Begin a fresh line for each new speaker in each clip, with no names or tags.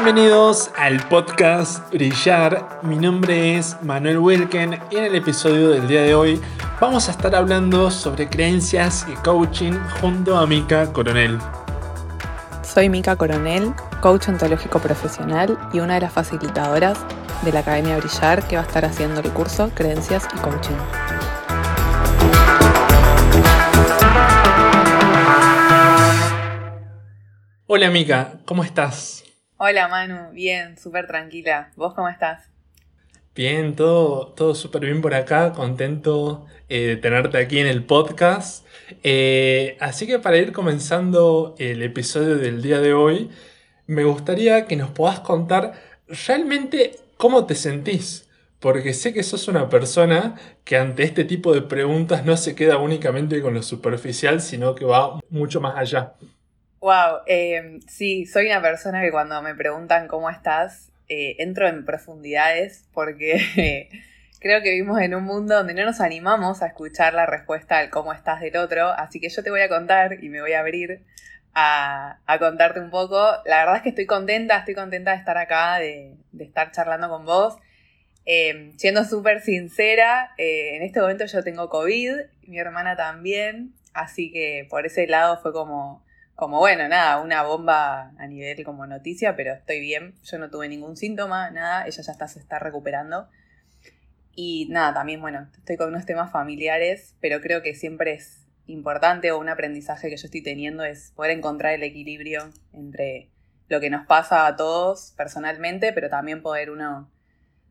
Bienvenidos al podcast Brillar. Mi nombre es Manuel Wilken y en el episodio del día de hoy vamos a estar hablando sobre creencias y coaching junto a Mika Coronel.
Soy Mika Coronel, coach ontológico profesional y una de las facilitadoras de la Academia Brillar que va a estar haciendo el curso Creencias y Coaching.
Hola Mika, ¿cómo estás?
Hola Manu, bien, súper tranquila. ¿Vos cómo estás?
Bien, todo, todo súper bien por acá, contento eh, de tenerte aquí en el podcast. Eh, así que para ir comenzando el episodio del día de hoy, me gustaría que nos puedas contar realmente cómo te sentís. Porque sé que sos una persona que ante este tipo de preguntas no se queda únicamente con lo superficial, sino que va mucho más allá.
Wow, eh, sí, soy una persona que cuando me preguntan cómo estás, eh, entro en profundidades porque creo que vivimos en un mundo donde no nos animamos a escuchar la respuesta al cómo estás del otro, así que yo te voy a contar y me voy a abrir a, contarte un poco. La verdad es que estoy contenta, estoy contenta de estar acá, de, estar charlando con vos. Eh, siendo súper sincera, en este momento yo tengo COVID, mi hermana también, así que por ese lado fue como como bueno, nada, una bomba a nivel como noticia, pero estoy bien, yo no tuve ningún síntoma, nada, ella ya está, se está recuperando. Y nada, también, bueno, estoy con unos temas familiares, pero creo que siempre es importante o un aprendizaje que yo estoy teniendo es poder encontrar el equilibrio entre lo que nos pasa a todos personalmente, pero también poder uno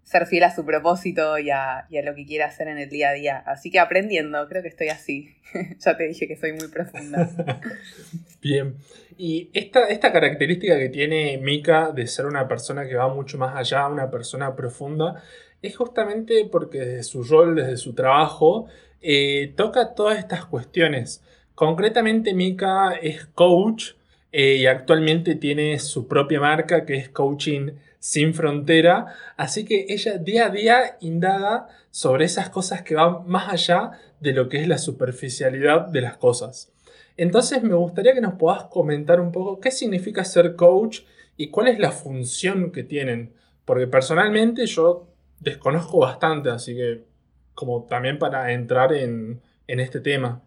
ser fiel a su propósito y a, lo que quiere hacer en el día a día. Así que aprendiendo, creo que estoy así. ya te dije que soy muy profunda.
Bien. Y esta, esta característica que tiene Mika de ser una persona que va mucho más allá, una persona profunda, es justamente porque desde su rol, desde su trabajo, eh, toca todas estas cuestiones. Concretamente, Mika es coach eh, y actualmente tiene su propia marca que es Coaching sin frontera. Así que ella día a día indaga sobre esas cosas que van más allá de lo que es la superficialidad de las cosas. Entonces me gustaría que nos puedas comentar un poco qué significa ser coach y cuál es la función que tienen. Porque personalmente yo desconozco bastante, así que como también para entrar en, en este tema.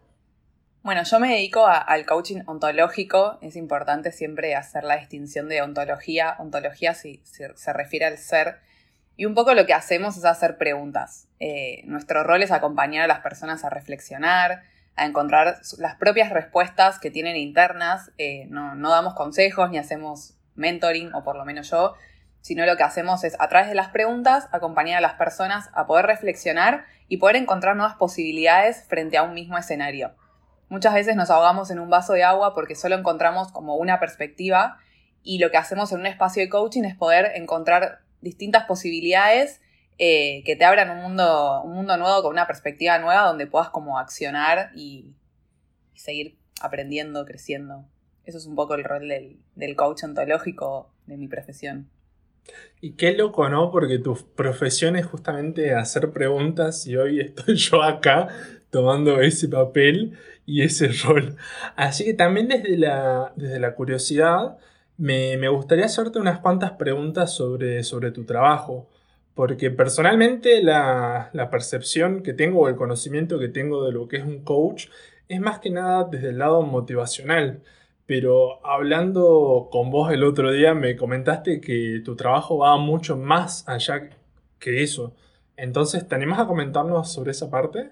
Bueno, yo me dedico al coaching ontológico. Es importante siempre hacer la distinción de ontología. Ontología si, se refiere al ser. Y un poco lo que hacemos es hacer preguntas. Eh, nuestro rol es acompañar a las personas a reflexionar, a encontrar las propias respuestas que tienen internas. Eh, no, no damos consejos ni hacemos mentoring, o por lo menos yo, sino lo que hacemos es a través de las preguntas acompañar a las personas a poder reflexionar y poder encontrar nuevas posibilidades frente a un mismo escenario. Muchas veces nos ahogamos en un vaso de agua porque solo encontramos como una perspectiva y lo que hacemos en un espacio de coaching es poder encontrar distintas posibilidades eh, que te abran un mundo, un mundo nuevo con una perspectiva nueva donde puedas como accionar y, seguir aprendiendo, creciendo. Eso es un poco el rol del, del coach ontológico de mi profesión.
Y qué loco, ¿no? Porque tu profesión es justamente hacer preguntas y hoy estoy yo acá tomando ese papel y ese rol. Así que también desde la, desde la curiosidad me, gustaría hacerte unas cuantas preguntas sobre, sobre tu trabajo. Porque personalmente la, la, percepción que tengo o el conocimiento que tengo de lo que es un coach es más que nada desde el lado motivacional. Pero hablando con vos el otro día me comentaste que tu trabajo va mucho más allá que eso. Entonces, ¿te animas a comentarnos sobre esa parte?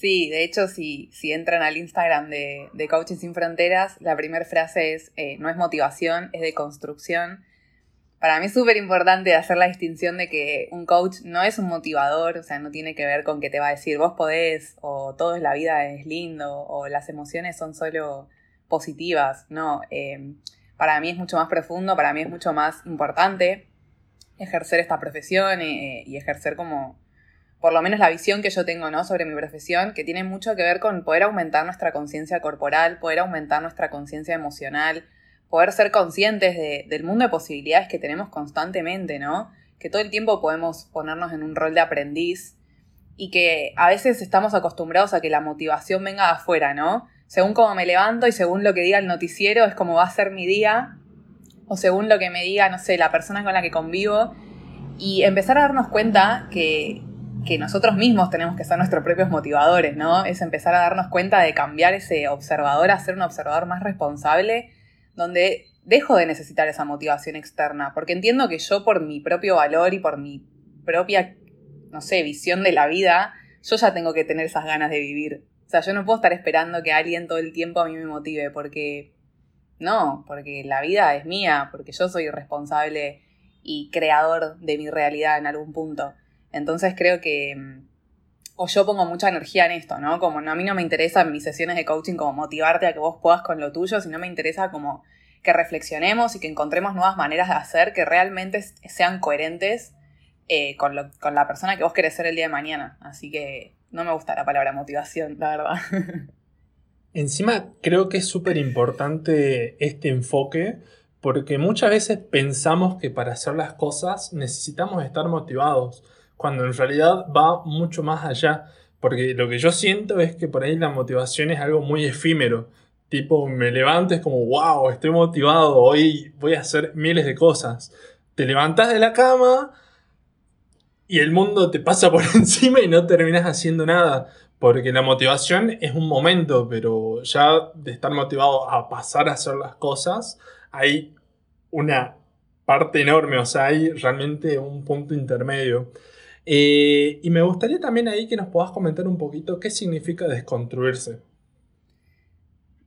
Sí, de hecho, si, si entran al Instagram de, de Coaching Sin Fronteras, la primera frase es, eh, no es motivación, es de construcción. Para mí es súper importante hacer la distinción de que un coach no es un motivador, o sea, no tiene que ver con que te va a decir vos podés, o todo es la vida es lindo, o las emociones son solo positivas. No, eh, para mí es mucho más profundo, para mí es mucho más importante ejercer esta profesión eh, y ejercer como por lo menos la visión que yo tengo ¿no? sobre mi profesión, que tiene mucho que ver con poder aumentar nuestra conciencia corporal, poder aumentar nuestra conciencia emocional, poder ser conscientes del mundo de posibilidades que tenemos constantemente, ¿no? Que todo el tiempo podemos ponernos en un rol de aprendiz y que a veces estamos acostumbrados a que la motivación venga de afuera, ¿no? Según cómo me levanto y según lo que diga el noticiero es como va a ser mi día, o según lo que me diga, no sé, la persona con la que convivo, y empezar a darnos cuenta que, que nosotros mismos tenemos que ser nuestros propios motivadores, ¿no? Es empezar a darnos cuenta de cambiar ese observador a ser un observador más responsable, donde dejo de necesitar esa motivación externa, porque entiendo que yo por mi propio valor y por mi propia, no sé, visión de la vida, yo ya tengo que tener esas ganas de vivir. O sea, yo no puedo estar esperando que alguien todo el tiempo a mí me motive, porque no, porque la vida es mía, porque yo soy responsable y creador de mi realidad en algún punto. Entonces creo que, mm, o yo pongo mucha energía en esto, ¿no? Como a mí no me interesa en mis sesiones de coaching como motivarte a que vos puedas con lo tuyo, sino me interesa como que reflexionemos y que encontremos nuevas maneras de hacer que realmente sean coherentes eh, con, con la persona que vos querés ser el día de mañana. Así que no me gusta la palabra motivación, la verdad.
Encima creo que es súper importante este enfoque porque muchas veces pensamos que para hacer las cosas necesitamos estar motivados, cuando en realidad va mucho más allá. Porque lo que yo siento es que por ahí la motivación es algo muy efímero. Tipo, me levanto, es como, wow, estoy motivado, hoy voy a hacer miles de cosas. Te levantas de la cama y el mundo te pasa por encima y no terminas haciendo nada. Porque la motivación es un momento, pero ya de estar motivado a pasar a hacer las cosas, hay una parte enorme, o sea, hay realmente un punto intermedio. Eh, y me gustaría también ahí que nos puedas comentar un poquito qué significa desconstruirse.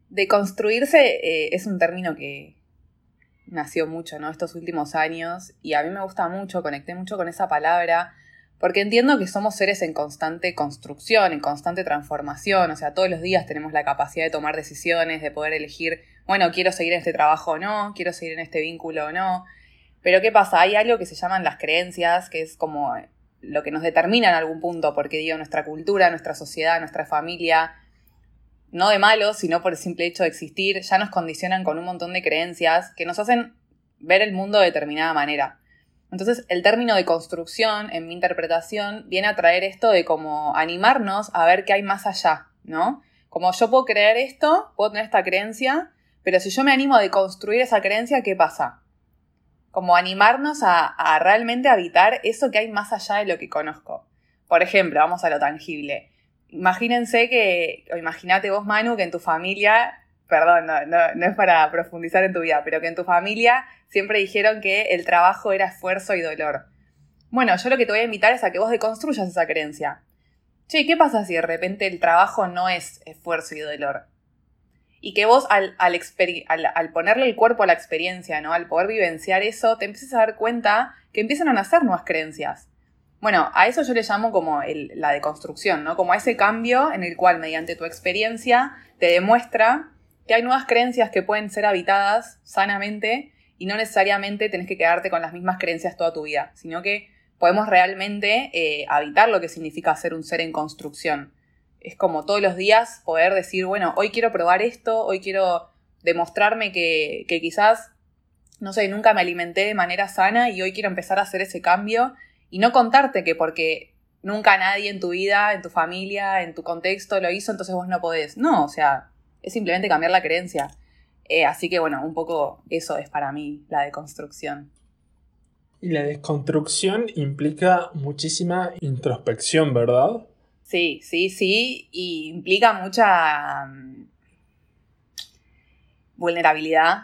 Deconstruirse eh, es un término que nació mucho, ¿no? Estos últimos años y a mí me gusta mucho, conecté mucho con esa palabra porque entiendo que somos seres en constante construcción, en constante transformación, o sea, todos los días tenemos la capacidad de tomar decisiones, de poder elegir, bueno, quiero seguir en este trabajo o no, quiero seguir en este vínculo o no. Pero ¿qué pasa? Hay algo que se llaman las creencias, que es como lo que nos determina en algún punto, porque digo, nuestra cultura, nuestra sociedad, nuestra familia, no de malo, sino por el simple hecho de existir, ya nos condicionan con un montón de creencias que nos hacen ver el mundo de determinada manera. Entonces, el término de construcción, en mi interpretación, viene a traer esto de como animarnos a ver qué hay más allá, ¿no? Como yo puedo creer esto, puedo tener esta creencia, pero si yo me animo a deconstruir esa creencia, ¿qué pasa? Como animarnos a, realmente habitar eso que hay más allá de lo que conozco. Por ejemplo, vamos a lo tangible imagínense que, o imagínate vos, Manu, que en tu familia, perdón, no, es para profundizar en tu vida, pero que en tu familia siempre dijeron que el trabajo era esfuerzo y dolor. Bueno, yo lo que te voy a invitar es a que vos deconstruyas esa creencia. Che, ¿qué pasa si de repente el trabajo no es esfuerzo y dolor? Y que vos al, al, ponerle el cuerpo a la experiencia, ¿no? Al poder vivenciar eso, te empieces a dar cuenta que empiezan a nacer nuevas creencias. Bueno, a eso yo le llamo como la deconstrucción, ¿no? Como ese cambio en el cual mediante tu experiencia te demuestra que hay nuevas creencias que pueden ser habitadas sanamente y no necesariamente tenés que quedarte con las mismas creencias toda tu vida, sino que podemos realmente eh, habitar lo que significa ser un ser en construcción. Es como todos los días poder decir, bueno, hoy quiero probar esto, hoy quiero demostrarme que, que quizás, no sé, nunca me alimenté de manera sana y hoy quiero empezar a hacer ese cambio y no contarte que porque nunca nadie en tu vida, en tu familia, en tu contexto lo hizo, entonces vos no podés. No, o sea, es simplemente cambiar la creencia. Eh, así que bueno, un poco eso es para mí la deconstrucción.
Y la desconstrucción implica muchísima introspección, ¿verdad?
Sí, sí, sí, y implica mucha mm, vulnerabilidad,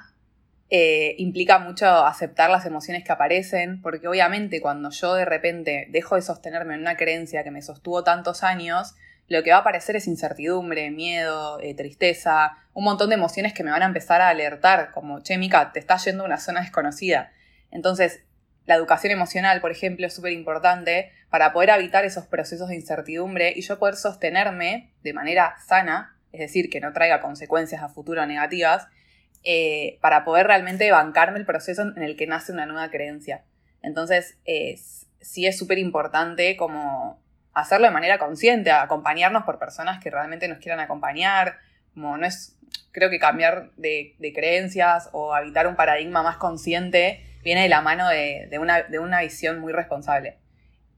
eh, implica mucho aceptar las emociones que aparecen, porque obviamente cuando yo de repente dejo de sostenerme en una creencia que me sostuvo tantos años, lo que va a aparecer es incertidumbre, miedo, eh, tristeza, un montón de emociones que me van a empezar a alertar, como, che, Mica, te estás yendo a una zona desconocida. Entonces, la educación emocional, por ejemplo, es súper importante para poder evitar esos procesos de incertidumbre y yo poder sostenerme de manera sana, es decir, que no traiga consecuencias a futuro negativas, eh, para poder realmente bancarme el proceso en el que nace una nueva creencia. Entonces, sí es súper importante como hacerlo de manera consciente, acompañarnos por personas que realmente nos quieran acompañar, como no es, creo que cambiar de, creencias o habitar un paradigma más consciente viene de la mano de, una, visión muy responsable.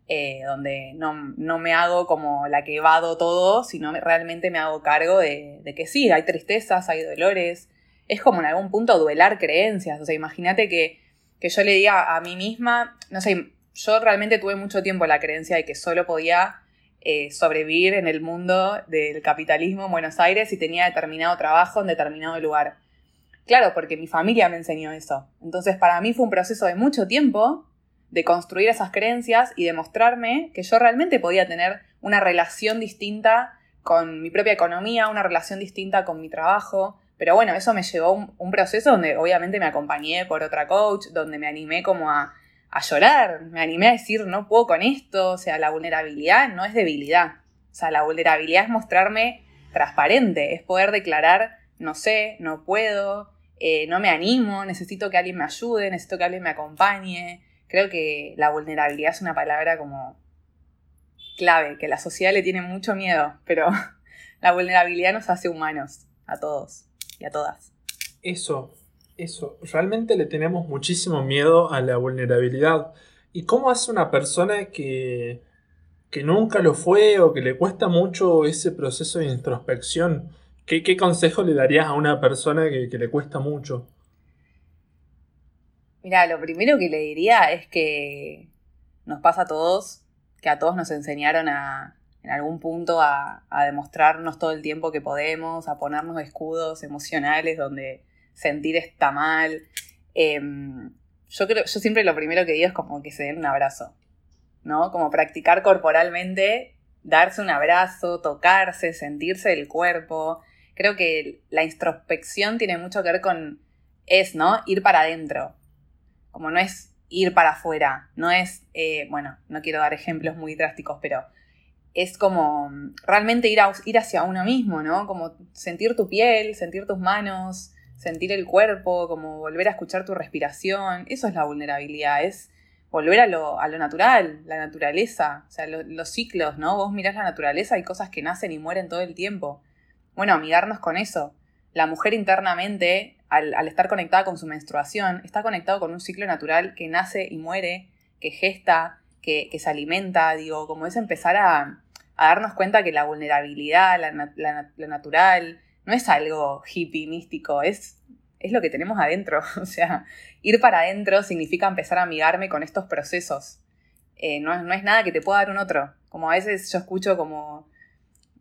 Eh, donde no, me hago como la que evado todo, sino realmente me hago cargo de, de que sí, hay tristezas, hay dolores, es como en algún punto duelar creencias. O sea, imagínate que, que yo le diga a mí misma, no sé, yo realmente tuve mucho tiempo la creencia de que solo podía eh, sobrevivir en el mundo del capitalismo en Buenos Aires y tenía determinado trabajo en determinado lugar. Claro, porque mi familia me enseñó eso. Entonces, para mí fue un proceso de mucho tiempo de construir esas creencias y demostrarme que yo realmente podía tener una relación distinta con mi propia economía, una relación distinta con mi trabajo. Pero bueno, eso me llevó a un, proceso donde obviamente me acompañé por otra coach, donde me animé como a, a llorar, me animé a decir no puedo con esto, o sea, la vulnerabilidad no es debilidad, o sea, la vulnerabilidad es mostrarme transparente, es poder declarar no sé, no puedo, eh, no me animo, necesito que alguien me ayude, necesito que alguien me acompañe. Creo que la vulnerabilidad es una palabra como clave, que la sociedad le tiene mucho miedo, pero la vulnerabilidad nos hace humanos, a todos y a todas.
Eso, eso, realmente le tenemos muchísimo miedo a la vulnerabilidad. ¿Y cómo hace una persona que, que nunca lo fue o que le cuesta mucho ese proceso de introspección? ¿Qué, consejo le darías a una persona que, le cuesta mucho?
Mira, lo primero que le diría es que nos pasa a todos, que a todos nos enseñaron a, en algún punto a, demostrarnos todo el tiempo que podemos, a ponernos escudos emocionales donde sentir está mal. Em, yo creo, yo siempre lo primero que digo es como que se den un abrazo, ¿no? Como practicar corporalmente, darse un abrazo, tocarse, sentirse el cuerpo. Creo que la introspección tiene mucho que ver con es, ¿no? Ir para adentro. Como no es ir para afuera, no es, eh, bueno, no quiero dar ejemplos muy drásticos, pero es como realmente ir, ir hacia uno mismo, ¿no? Como sentir tu piel, sentir tus manos, sentir el cuerpo, como volver a escuchar tu respiración. Eso es la vulnerabilidad, es volver a lo, natural, la naturaleza, o sea, los ciclos, ¿no? Vos mirás la naturaleza, hay cosas que nacen y mueren todo el tiempo. Bueno, amigarnos con eso. La mujer internamente, al, estar conectada con su menstruación, está conectado con un ciclo natural que nace y muere, que gesta, que, se alimenta, digo, como es empezar a, darnos cuenta que la vulnerabilidad, la natural, no es algo hippie, místico, es, es lo que tenemos adentro. O sea, ir para adentro significa empezar a amigarme con estos procesos. Eh, no, no, es nada que te pueda dar un otro. Como a veces yo escucho como,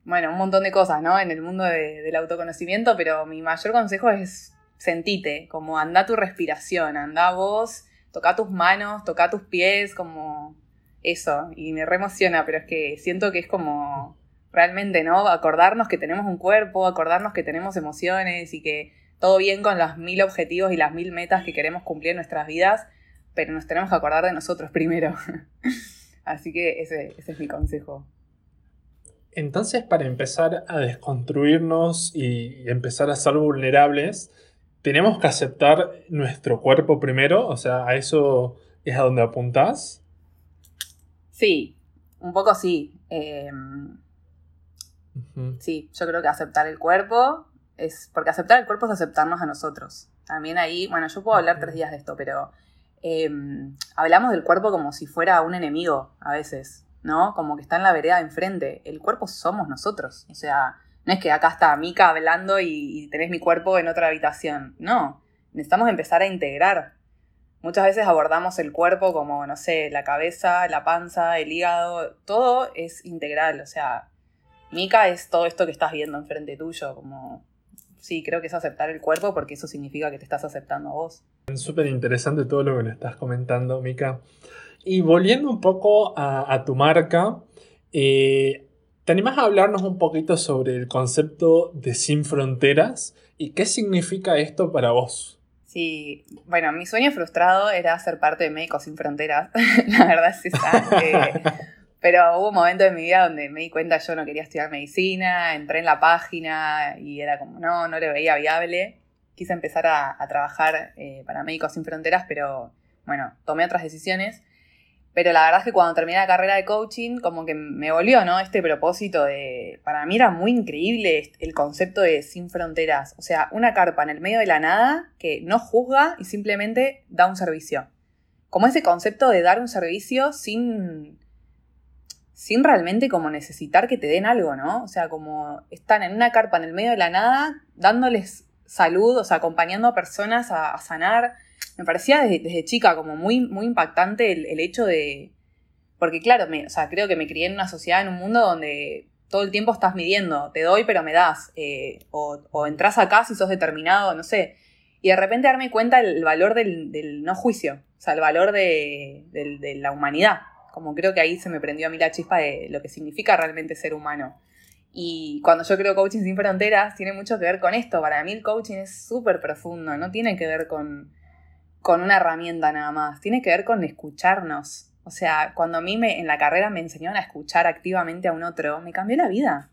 bueno, un montón de cosas, ¿no? En el mundo del autoconocimiento, pero mi mayor consejo es sentite, como anda tu respiración, anda vos, toca tus manos, toca tus pies, como eso. Y me reemociona, pero es que siento que es como realmente, ¿no? Acordarnos que tenemos un cuerpo, acordarnos que tenemos emociones y que todo bien con los mil objetivos y las mil metas que queremos cumplir en nuestras vidas, pero nos tenemos que acordar de nosotros primero. Así que ese, ese, es mi consejo.
Entonces, para empezar a desconstruirnos y empezar a ser vulnerables, tenemos que aceptar nuestro cuerpo primero, o sea, a eso es a donde apuntás.
Sí, un poco sí. Em, Sí, yo creo que aceptar el cuerpo es. Porque aceptar el cuerpo es aceptarnos a nosotros. También ahí, bueno, yo puedo hablar tres días de esto, pero em, hablamos del cuerpo como si fuera un enemigo a veces, ¿no? Como que está en la vereda de enfrente. El cuerpo somos nosotros. O sea, no es que acá está Mika hablando y, tenés mi cuerpo en otra habitación. No. Necesitamos empezar a integrar. Muchas veces abordamos el cuerpo como, no sé, la cabeza, la panza, el hígado, todo es integral, o sea, Mica es todo esto que estás viendo enfrente tuyo, como sí, creo que es aceptar el cuerpo porque eso significa que te estás aceptando a vos.
Es súper interesante todo lo que me estás comentando, Mica. Y volviendo un poco a, tu marca, eh, ¿te animas a hablarnos un poquito sobre el concepto de sin fronteras y qué significa esto para vos?
Sí, bueno, mi sueño frustrado era ser parte de Médicos Sin Fronteras. La verdad es esa. Eh, pero hubo un momento en mi vida donde me di cuenta yo no quería estudiar medicina, entré en la página y era como, no, no le veía viable. Quise empezar a, trabajar eh, para Médicos Sin Fronteras, pero bueno, tomé otras decisiones. Pero la verdad es que cuando terminé la carrera de coaching, como que me volvió, ¿no? Este propósito de. Para mí era muy increíble el concepto de sin fronteras. O sea, una carpa en el medio de la nada que no juzga y simplemente da un servicio. Como ese concepto de dar un servicio sin sin realmente como necesitar que te den algo, ¿no? O sea, como están en una carpa en el medio de la nada, dándoles salud, o sea, acompañando a personas a, sanar. Me parecía desde, chica como muy, muy impactante el, hecho de... Porque claro, me, o sea, creo que me crié en una sociedad, en un mundo donde todo el tiempo estás midiendo, te doy pero me das, eh, o, entras acá si sos determinado, no sé. Y de repente darme cuenta el valor del, no juicio, o sea, el valor de, de, la humanidad. Como creo que ahí se me prendió a mí la chispa de lo que significa realmente ser humano. Y cuando yo creo Coaching Sin Fronteras, tiene mucho que ver con esto. Para mí el coaching es súper profundo, no tiene que ver con, con una herramienta nada más, tiene que ver con escucharnos. O sea, cuando a mí me, en la carrera me enseñaron a escuchar activamente a un otro, me cambió la vida.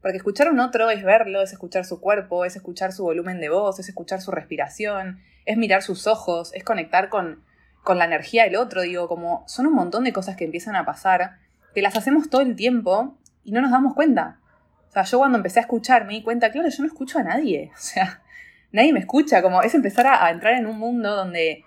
Porque escuchar a un otro es verlo, es escuchar su cuerpo, es escuchar su volumen de voz, es escuchar su respiración, es mirar sus ojos, es conectar con, con la energía del otro. Digo, como son un montón de cosas que empiezan a pasar, que las hacemos todo el tiempo y no nos damos cuenta. O sea, yo cuando empecé a escuchar me di cuenta, claro, yo no escucho a nadie. O sea, nadie me escucha. Como es empezar a, entrar en un mundo donde,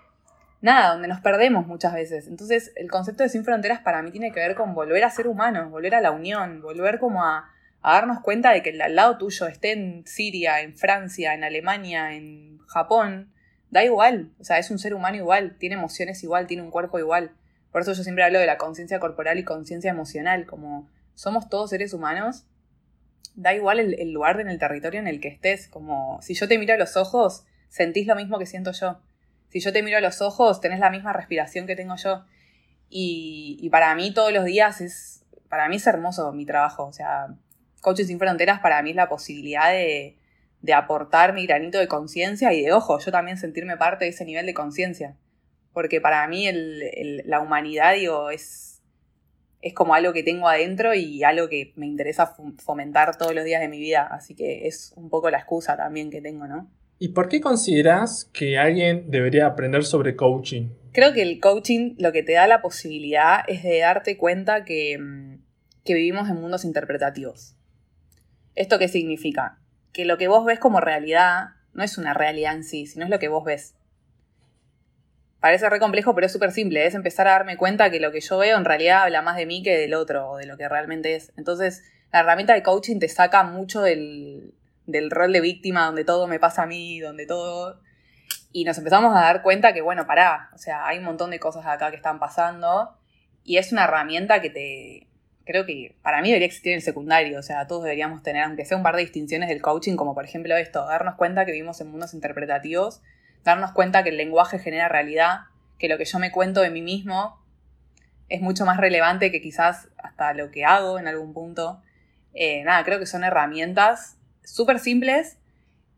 nada, donde nos perdemos muchas veces. Entonces, el concepto de Sin Fronteras para mí tiene que ver con volver a ser humanos, volver a la unión, volver como a, a darnos cuenta de que el al lado tuyo esté en Siria, en Francia, en Alemania, en Japón, da igual. O sea, es un ser humano igual, tiene emociones igual, tiene un cuerpo igual. Por eso yo siempre hablo de la conciencia corporal y conciencia emocional, como somos todos seres humanos da igual el, lugar en el territorio en el que estés, como si yo te miro a los ojos, sentís lo mismo que siento yo. Si yo te miro a los ojos, tenés la misma respiración que tengo yo. Y, para mí todos los días es, para mí es hermoso mi trabajo. O sea, Coaches Sin Fronteras para mí es la posibilidad de, aportar mi granito de conciencia y de ojo, yo también sentirme parte de ese nivel de conciencia. Porque para mí la humanidad, digo, es, es como algo que tengo adentro y algo que me interesa fomentar todos los días de mi vida. Así que es un poco la excusa también que tengo, ¿no?
¿Y por qué consideras que alguien debería aprender sobre coaching?
Creo que el coaching lo que te da la posibilidad es de darte cuenta que, mm, que vivimos en mundos interpretativos. ¿Esto qué significa? Que lo que vos ves como realidad no es una realidad en sí, sino es lo que vos ves. Parece re complejo, pero es súper simple. Es empezar a darme cuenta que lo que yo veo en realidad habla más de mí que del otro o de lo que realmente es. Entonces, la herramienta de coaching te saca mucho del, rol de víctima, donde todo me pasa a mí, donde todo. Y nos empezamos a dar cuenta que, bueno, pará. O sea, hay un montón de cosas acá que están pasando. Y es una herramienta que te. Creo que para mí debería existir en el secundario. O sea, todos deberíamos tener, aunque sea un par de distinciones del coaching, como por ejemplo esto, darnos cuenta que vivimos en mundos interpretativos darnos cuenta que el lenguaje genera realidad, que lo que yo me cuento de mí mismo es mucho más relevante que quizás hasta lo que hago en algún punto. Eh, nada, creo que son herramientas súper simples,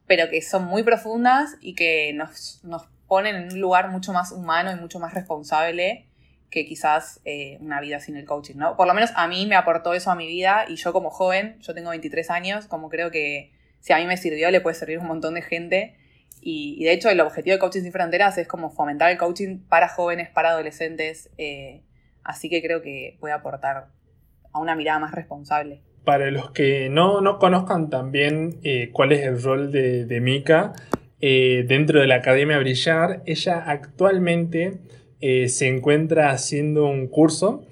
pero que son muy profundas y que nos, ponen en un lugar mucho más humano y mucho más responsable que quizás eh, una vida sin el coaching, ¿no? Por lo menos a mí me aportó eso a mi vida y yo como joven, yo tengo 23 años, como creo que si a mí me sirvió, le puede servir un montón de gente y, de hecho el objetivo de Coaching Sin Fronteras es como fomentar el coaching para jóvenes, para adolescentes. Eh, así que creo que puede aportar a una mirada más responsable.
Para los que no, no conozcan también eh, cuál es el rol de, de Mika eh, dentro de la Academia Brillar, ella actualmente se encuentra haciendo un curso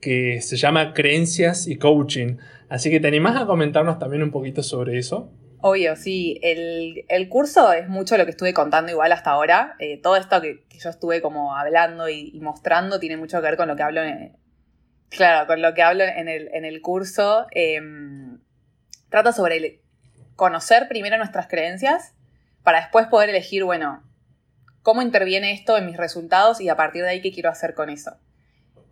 que se llama Creencias y Coaching. Así que te animás a comentarnos también un poquito sobre eso.
Obvio, sí. El, curso es mucho lo que estuve contando igual hasta ahora. Eh, todo esto que, yo estuve como hablando y, mostrando tiene mucho que ver con lo que hablo en, claro, con lo que hablo en el, en el curso. Em, trata sobre conocer primero nuestras creencias para después poder elegir, bueno, cómo interviene esto en mis resultados y a partir de ahí qué quiero hacer con eso.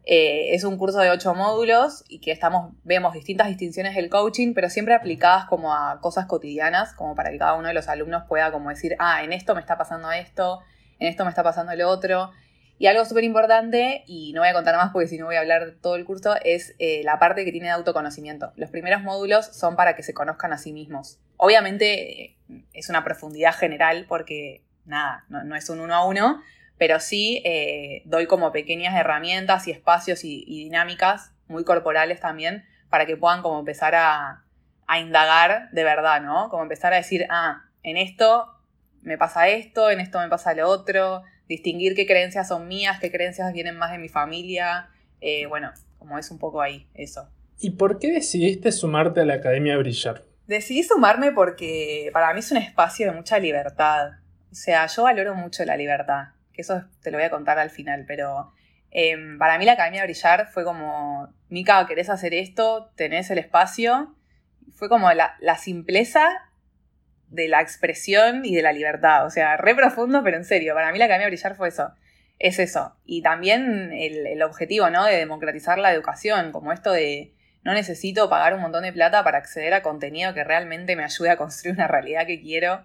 Eh, es un curso de ocho módulos y que estamos, vemos distintas distinciones del coaching, pero siempre aplicadas como a cosas cotidianas, como para que cada uno de los alumnos pueda como decir, ah, en esto me está pasando esto, en esto me está pasando lo otro. Y algo súper importante, y no voy a contar más porque si no voy a hablar todo el curso, es eh, la parte que tiene de autoconocimiento. Los primeros módulos son para que se conozcan a sí mismos. Obviamente eh, es una profundidad general porque, nada, no, no es un uno a uno, pero sí eh, doy como pequeñas herramientas y espacios y, dinámicas muy corporales también para que puedan como empezar a, indagar de verdad, ¿no? Como empezar a decir, ah, en esto me pasa esto, en esto me pasa lo otro, distinguir qué creencias son mías, qué creencias vienen más de mi familia, eh, bueno, como es un poco ahí eso.
¿Y por qué decidiste sumarte a la Academia Brillar?
Decidí sumarme porque para mí es un espacio de mucha libertad. O sea, yo valoro mucho la libertad, que eso te lo voy a contar al final, pero em, para mí la Academia de Brillar fue como, Mica, ¿querés hacer esto? ¿Tenés el espacio? Fue como la, simpleza de la expresión y de la libertad. O sea, re profundo, pero en serio, para mí la Academia de Brillar fue eso. Es eso. Y también el, el objetivo, ¿no? De democratizar la educación, como esto de no necesito pagar un montón de plata para acceder a contenido que realmente me ayude a construir una realidad que quiero,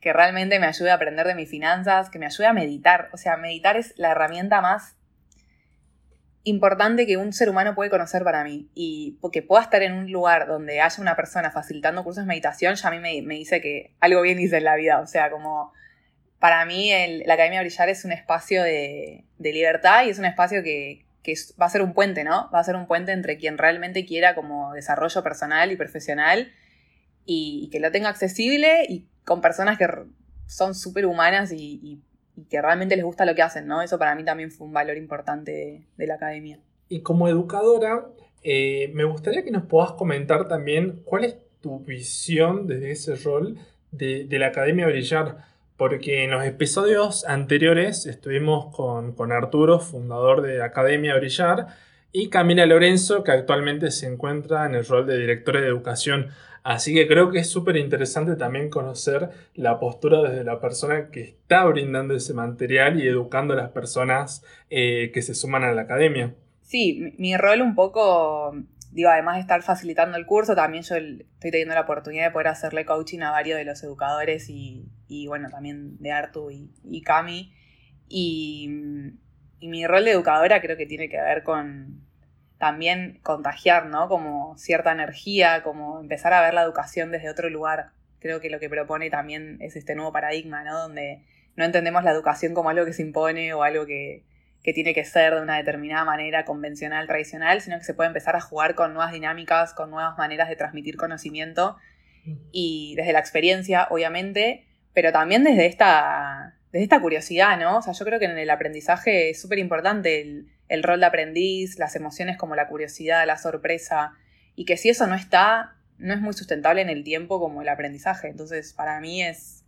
que realmente me ayude a aprender de mis finanzas, que me ayude a meditar. O sea, meditar es la herramienta más importante que un ser humano puede conocer para mí. Y porque pueda estar en un lugar donde haya una persona facilitando cursos de meditación, ya a mí me, dice que algo bien hice en la vida. O sea, como para mí la Academia Brillar es un espacio de libertad y es un espacio que va a ser un puente, ¿no? Va a ser un puente entre quien realmente quiera como desarrollo personal y profesional y, que lo tenga accesible y con personas que son súper humanas y, que realmente les gusta lo que hacen, ¿no? Eso para mí también fue un valor importante de, la academia.
Y como educadora, eh, me gustaría que nos puedas comentar también cuál es tu visión desde ese rol de, de la Academia Brillar porque en los episodios anteriores estuvimos con, Arturo, fundador de Academia Brillar, y Camila Lorenzo, que actualmente se encuentra en el rol de directora de educación. Así que creo que es súper interesante también conocer la postura desde la persona que está brindando ese material y educando a las personas eh, que se suman a la academia.
Sí, mi rol un poco digo, además de estar facilitando el curso, también yo estoy teniendo la oportunidad de poder hacerle coaching a varios de los educadores y, bueno, también de Artu y, Cami. Y, mi rol de educadora creo que tiene que ver con también contagiar, ¿no? Como cierta energía, como empezar a ver la educación desde otro lugar. Creo que lo que propone también es este nuevo paradigma, ¿no? Donde no entendemos la educación como algo que se impone o algo que, que tiene que ser de una determinada manera convencional, tradicional, sino que se puede empezar a jugar con nuevas dinámicas, con nuevas maneras de transmitir conocimiento y desde la experiencia, obviamente, pero también desde esta, desde esta curiosidad, ¿no? O sea, yo creo que en el aprendizaje es súper importante el, el rol de aprendiz, las emociones como la curiosidad, la sorpresa, y que si eso no está, no es muy sustentable en el tiempo como el aprendizaje. Entonces, para mí es,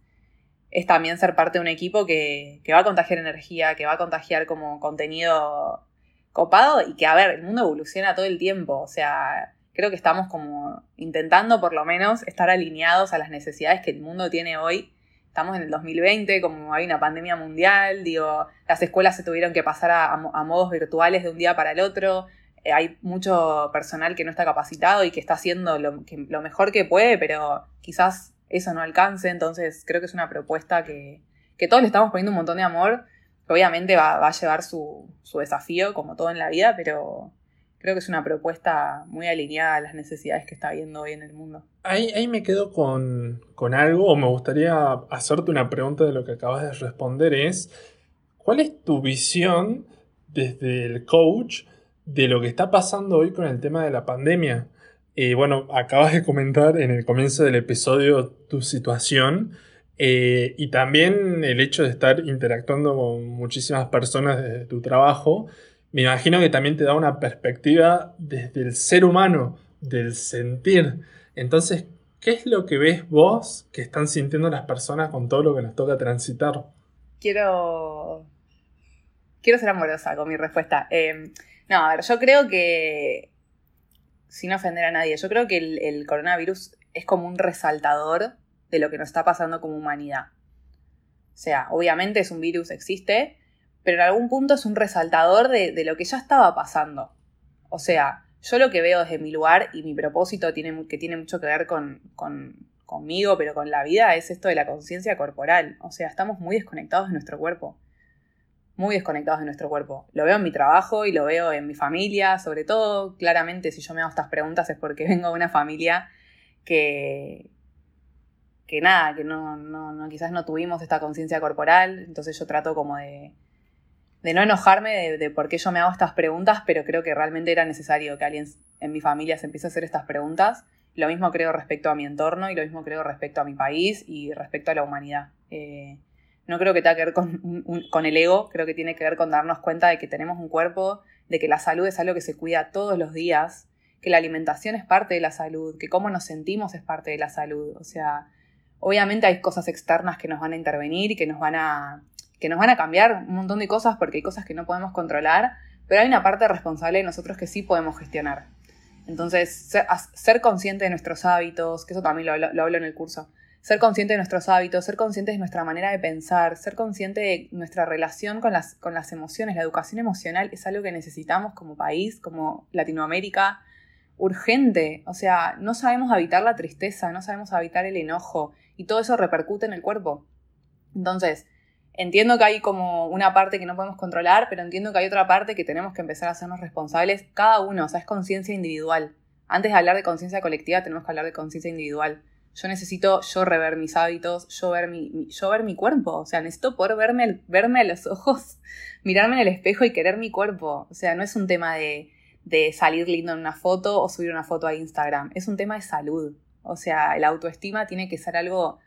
es también ser parte de un equipo que, va a contagiar energía, que va a contagiar como contenido copado y que, a ver, el mundo evoluciona todo el tiempo. O sea, creo que estamos como intentando por lo menos estar alineados a las necesidades que el mundo tiene hoy. Estamos en el 2020, como hay una pandemia mundial, digo, las escuelas se tuvieron que pasar a, modos virtuales de un día para el otro. Eh, hay mucho personal que no está capacitado y que está haciendo lo, lo mejor que puede, pero quizás eso no alcance. Entonces creo que es una propuesta que, todos le estamos poniendo un montón de amor, que obviamente va, a llevar su, desafío, como todo en la vida, pero creo que es una propuesta muy alineada a las necesidades que está habiendo hoy en el mundo.
Ahí, ahí me quedo con, con, algo, o me gustaría hacerte una pregunta de lo que acabas de responder, es, ¿cuál es tu visión desde el coach de lo que está pasando hoy con el tema de la pandemia? Y bueno, acabas de comentar en el comienzo del episodio tu situación eh, y también el hecho de estar interactuando con muchísimas personas de tu trabajo. Me imagino que también te da una perspectiva desde el ser humano, del sentir. Entonces, ¿qué es lo que ves vos que están sintiendo las personas con todo lo que nos toca transitar?
Quiero. Quiero ser amorosa con mi respuesta. Eh, no, a ver, yo creo que sin ofender a nadie, yo creo que el, coronavirus es como un resaltador de lo que nos está pasando como humanidad. O sea, obviamente es un virus, existe, pero en algún punto es un resaltador de, lo que ya estaba pasando. O sea, yo lo que veo desde mi lugar y mi propósito tiene, que tiene mucho que ver con, conmigo, pero con la vida, es esto de la conciencia corporal. O sea, estamos muy desconectados de nuestro cuerpo muy desconectados de nuestro cuerpo. Lo veo en mi trabajo y lo veo en mi familia, sobre todo, claramente si yo me hago estas preguntas es porque vengo de una familia que, que nada, que no, no, quizás no tuvimos esta conciencia corporal, entonces yo trato como de, de no enojarme de, por qué yo me hago estas preguntas, pero creo que realmente era necesario que alguien en mi familia se empiece a hacer estas preguntas. Lo mismo creo respecto a mi entorno y lo mismo creo respecto a mi país y respecto a la humanidad. Eh, no creo que tenga que ver con, el ego, creo que tiene que ver con darnos cuenta de que tenemos un cuerpo, de que la salud es algo que se cuida todos los días, que la alimentación es parte de la salud, que cómo nos sentimos es parte de la salud. O sea, obviamente hay cosas externas que nos van a intervenir y que nos van a, que nos van a cambiar un montón de cosas porque hay cosas que no podemos controlar, pero hay una parte responsable de nosotros que sí podemos gestionar. Entonces, ser, consciente de nuestros hábitos, que eso también lo, lo hablo en el curso, ser consciente de nuestros hábitos, ser consciente de nuestra manera de pensar, ser consciente de nuestra relación con las, con las emociones. La educación emocional es algo que necesitamos como país, como Latinoamérica, urgente. O sea, no sabemos habitar la tristeza, no sabemos habitar el enojo y todo eso repercute en el cuerpo. Entonces, entiendo que hay como una parte que no podemos controlar, pero entiendo que hay otra parte que tenemos que empezar a hacernos responsables cada uno, o sea, es conciencia individual. Antes de hablar de conciencia colectiva, tenemos que hablar de conciencia individual. Yo necesito yo rever mis hábitos, yo ver mi, yo ver mi cuerpo. O sea, necesito poder verme, verme a los ojos, mirarme en el espejo y querer mi cuerpo. O sea, no es un tema de, de salir lindo en una foto o subir una foto a Instagram. Es un tema de salud. O sea, la autoestima tiene que ser algo,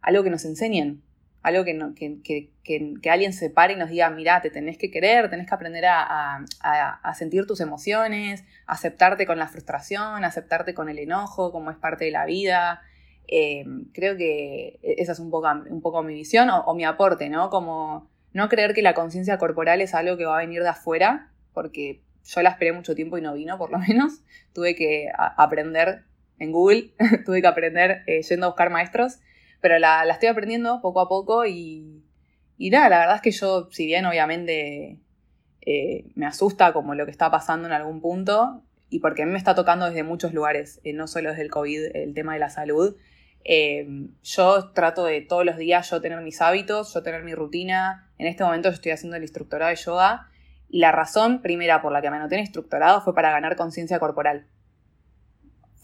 algo que nos enseñen. Algo que, que, que, que, alguien se pare y nos diga, mira, te tenés que querer, tenés que aprender a, a, a, sentir tus emociones, aceptarte con la frustración, aceptarte con el enojo, como es parte de la vida, eh, creo que esa es un poco, un poco mi visión o, mi aporte, ¿no? Como no creer que la conciencia corporal es algo que va a venir de afuera, porque yo la esperé mucho tiempo y no vino, por lo menos. Tuve que aprender en Google, tuve que aprender eh, yendo a buscar maestros, pero la, estoy aprendiendo poco a poco y, y nada, la verdad es que yo, si bien obviamente eh, me asusta como lo que está pasando en algún punto, y porque a mí me está tocando desde muchos lugares, no solo desde el COVID, el tema de la salud, eh, yo trato de todos los días yo tener mis hábitos, yo tener mi rutina. En este momento yo estoy haciendo el instructorado de yoga y la razón primera por la que me anoté en instructorado fue para ganar conciencia corporal.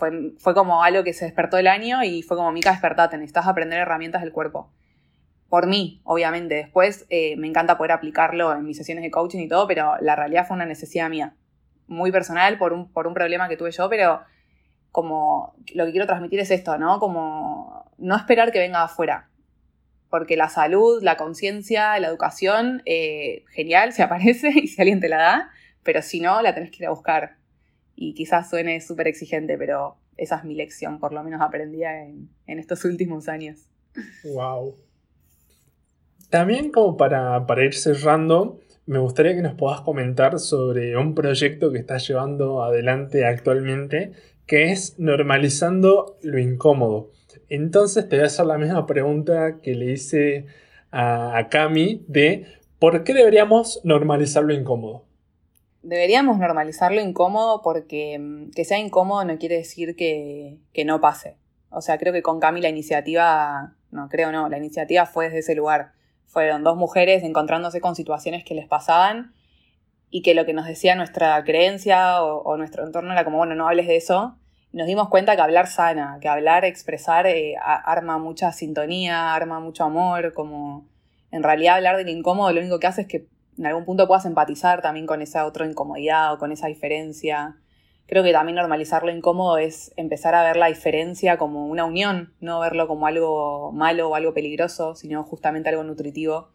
Fue, fue, como algo que se despertó el año y fue como, Mica, despertate, necesitas aprender herramientas del cuerpo. Por mí, obviamente. Después eh, me encanta poder aplicarlo en mis sesiones de coaching y todo, pero la realidad fue una necesidad mía. Muy personal por un, por un problema que tuve yo, pero como lo que quiero transmitir es esto, ¿no? Como no esperar que venga afuera. Porque la salud, la conciencia, la educación, eh, genial, se aparece y si alguien te la da, pero si no, la tenés que ir a buscar. Y quizás suene súper exigente, pero esa es mi lección, por lo menos aprendida en, en estos últimos años.
Wow. También como para, para ir cerrando, me gustaría que nos puedas comentar sobre un proyecto que estás llevando adelante actualmente que es normalizando lo incómodo. Entonces te voy a hacer la misma pregunta que le hice a, Cami de ¿por qué deberíamos normalizar lo incómodo?
Deberíamos normalizar lo incómodo porque mm, que sea incómodo no quiere decir que, que no pase. O sea, creo que con Cami la iniciativa, no creo no, la iniciativa fue desde ese lugar. Fueron dos mujeres encontrándose con situaciones que les pasaban y que lo que nos decía nuestra creencia o, nuestro entorno era como, bueno, no hables de eso, nos dimos cuenta que hablar sana, que hablar, expresar, eh, arma mucha sintonía, arma mucho amor, como en realidad hablar del incómodo lo único que hace es que en algún punto puedas empatizar también con esa otra incomodidad o con esa diferencia. Creo que también normalizar lo incómodo es empezar a ver la diferencia como una unión, no verlo como algo malo o algo peligroso, sino justamente algo nutritivo.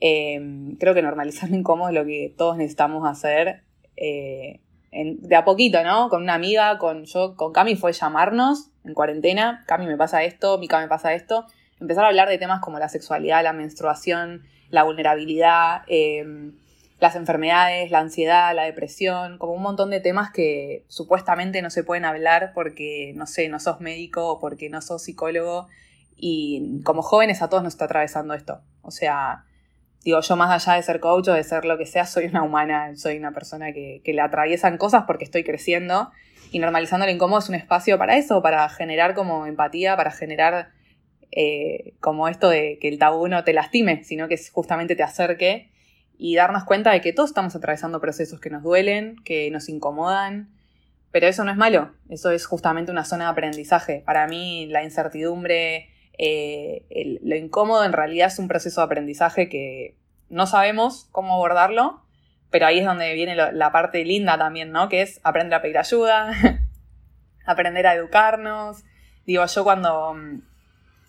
Eh, creo que normalizar lo incómodo es lo que todos necesitamos hacer. Eh, de a poquito, ¿no? Con una amiga, con yo, con Cami fue llamarnos en cuarentena, Cami me pasa esto, Mica me pasa esto, empezar a hablar de temas como la sexualidad, la menstruación, la vulnerabilidad, em, las enfermedades, la ansiedad, la depresión, como un montón de temas que supuestamente no se pueden hablar porque, no sé, no sos médico o porque no sos psicólogo y como jóvenes a todos nos está atravesando esto. O sea, digo, yo más allá de ser coach o de ser lo que sea, soy una humana, soy una persona que, que le atraviesan cosas porque estoy creciendo y normalizando lo incómodo es un espacio para eso, para generar como empatía, para generar eh, como esto de que el tabú no te lastime, sino que justamente te acerque y darnos cuenta de que todos estamos atravesando procesos que nos duelen, que nos incomodan, pero eso no es malo, eso es justamente una zona de aprendizaje. Para mí la incertidumbre, eh, lo incómodo en realidad es un proceso de aprendizaje que no sabemos cómo abordarlo, pero ahí es donde viene la parte linda también, ¿no? Que es aprender a pedir ayuda, aprender a educarnos. Digo, yo cuando, mm,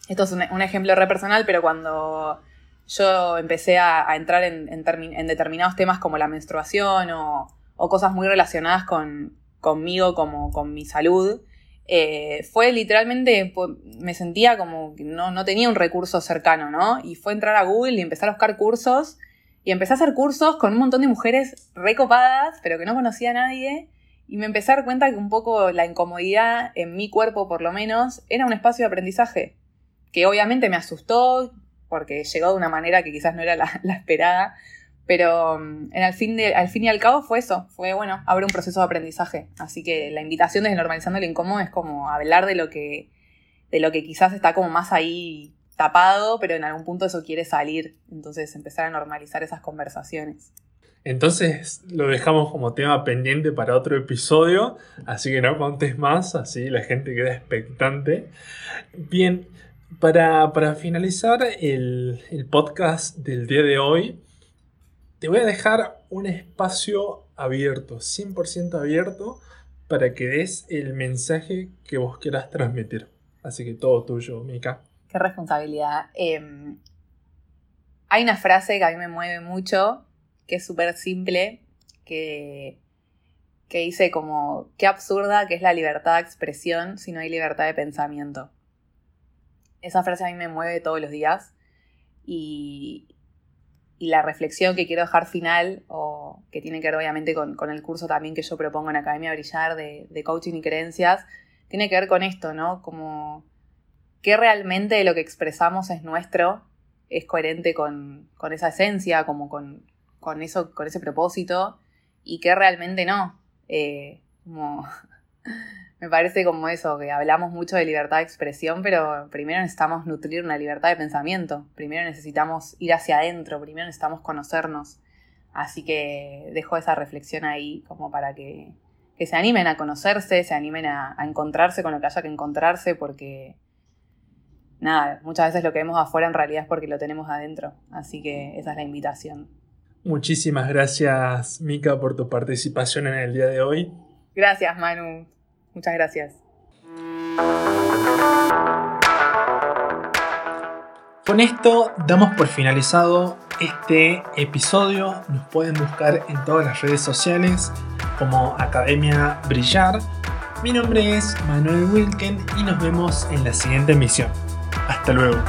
esto es un, ejemplo re personal, pero cuando yo empecé a, entrar en, determinados temas como la menstruación o, cosas muy relacionadas con, conmigo como con mi salud, eh, fue literalmente, me sentía como que no, no tenía un recurso cercano, ¿no? Y fue entrar a Google y empezar a buscar cursos. Y empecé a hacer cursos con un montón de mujeres recopadas, pero que no conocía a nadie. Y me empecé a dar cuenta que un poco la incomodidad en mi cuerpo, por lo menos, era un espacio de aprendizaje. Que obviamente me asustó, porque llegó de una manera que quizás no era la, esperada, pero mm, en al, fin de, al fin y al cabo fue eso, fue bueno, abre un proceso de aprendizaje. Así que la invitación desde Normalizando el Incómodo es como hablar de lo que, de lo que quizás está como más ahí tapado, pero en algún punto eso quiere salir. Entonces empezar a normalizar esas conversaciones.
Entonces lo dejamos como tema pendiente para otro episodio, así que no contes más, así la gente queda expectante. Bien, para, finalizar el, el podcast del día de hoy, te voy a dejar un espacio abierto, 100% abierto, para que des el mensaje que vos quieras transmitir. Así que todo tuyo, Mika.
Qué responsabilidad. Em, hay una frase que a mí me mueve mucho, que es súper simple, que, que dice como, qué absurda que es la libertad de expresión si no hay libertad de pensamiento. Esa frase a mí me mueve todos los días y, y la reflexión que quiero dejar final, o que tiene que ver obviamente con, el curso también que yo propongo en Academia Brillar de, coaching y creencias, tiene que ver con esto, ¿no? Como qué realmente lo que expresamos es nuestro, es coherente con, esa esencia, como con, eso, con ese propósito, y qué realmente no. Eh, como me parece como eso, que hablamos mucho de libertad de expresión, pero primero necesitamos nutrir una libertad de pensamiento, primero necesitamos ir hacia adentro, primero necesitamos conocernos. Así que dejo esa reflexión ahí como para que, se animen a conocerse, se animen a, encontrarse con lo que haya que encontrarse, porque nada, muchas veces lo que vemos afuera en realidad es porque lo tenemos adentro. Así que esa es la invitación.
Muchísimas gracias, Mika, por tu participación en el día de hoy.
Gracias, Manu. Muchas gracias.
Con esto damos por finalizado este episodio. Nos pueden buscar en todas las redes sociales como Academia Brillar. Mi nombre es Manuel Wilken y nos vemos en la siguiente emisión. Hasta luego.